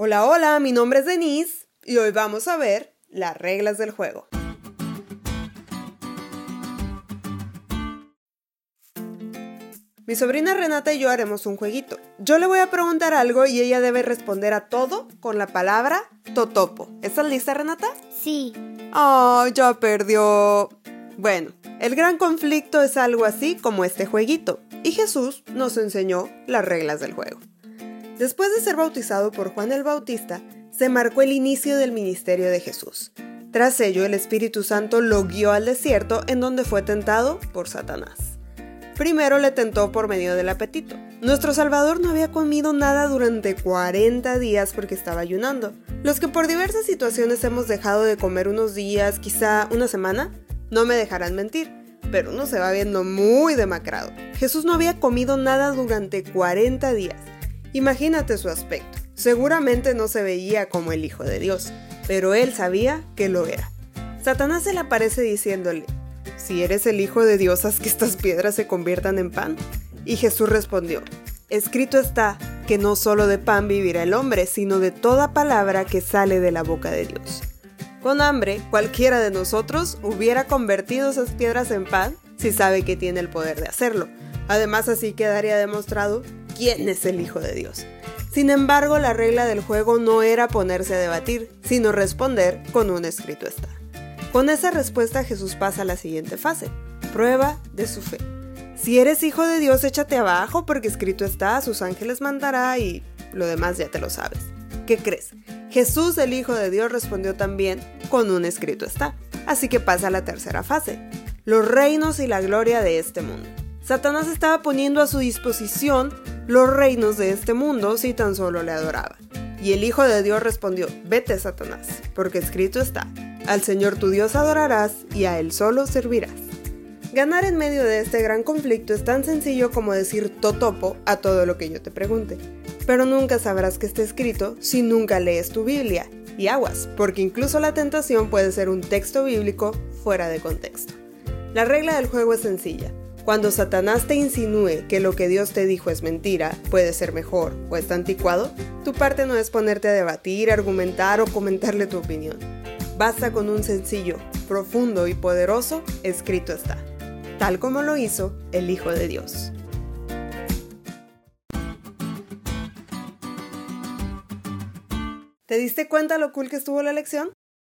Hola, hola, mi nombre es Denise y hoy vamos a ver las reglas del juego. Mi sobrina Renata y yo haremos un jueguito. Yo le voy a preguntar algo y ella debe responder a todo con la palabra totopo. ¿Estás lista, Renata? Sí. ¡Ay, ya perdió! Bueno, el gran conflicto es algo así como este jueguito, y Jesús nos enseñó las reglas del juego. Después de ser bautizado por Juan el Bautista, se marcó el inicio del ministerio de Jesús. Tras ello, el Espíritu Santo lo guió al desierto en donde fue tentado por Satanás. Primero le tentó por medio del apetito. Nuestro Salvador no había comido nada durante 40 días porque estaba ayunando. Los que por diversas situaciones hemos dejado de comer unos días, quizá una semana, no me dejarán mentir, pero uno se va viendo muy demacrado. Jesús no había comido nada durante 40 días Imagínate su aspecto. Seguramente no se veía como el Hijo de Dios, pero él sabía que lo era. Satanás se le aparece diciéndole, si eres el Hijo de Dios, haz que estas piedras se conviertan en pan. Y Jesús respondió, escrito está que no solo de pan vivirá el hombre, sino de toda palabra que sale de la boca de Dios. Con hambre, cualquiera de nosotros hubiera convertido esas piedras en pan si sabe que tiene el poder de hacerlo. Además, así quedaría demostrado quién es el Hijo de Dios. Sin embargo, la regla del juego no era ponerse a debatir, sino responder con un escrito está. Con esa respuesta Jesús pasa a la siguiente fase, prueba de su fe. Si eres hijo de Dios, échate abajo porque escrito está, sus ángeles mandará y lo demás ya te lo sabes. ¿Qué crees? Jesús, el Hijo de Dios, respondió también con un escrito está. Así que pasa a la tercera fase, los reinos y la gloria de este mundo. Satanás estaba poniendo a su disposición los reinos de este mundo si tan solo le adoraba. Y el Hijo de Dios respondió, vete Satanás, porque escrito está, al Señor tu Dios adorarás y a Él solo servirás. Ganar en medio de este gran conflicto es tan sencillo como decir totopo a todo lo que yo te pregunte, pero nunca sabrás que está escrito si nunca lees tu Biblia, y aguas, porque incluso la tentación puede ser un texto bíblico fuera de contexto. La regla del juego es sencilla, cuando Satanás te insinúe que lo que Dios te dijo es mentira, puede ser mejor o está anticuado, tu parte no es ponerte a debatir, argumentar o comentarle tu opinión. Basta con un sencillo, profundo y poderoso escrito está, tal como lo hizo el Hijo de Dios. ¿Te diste cuenta lo cool que estuvo la lección?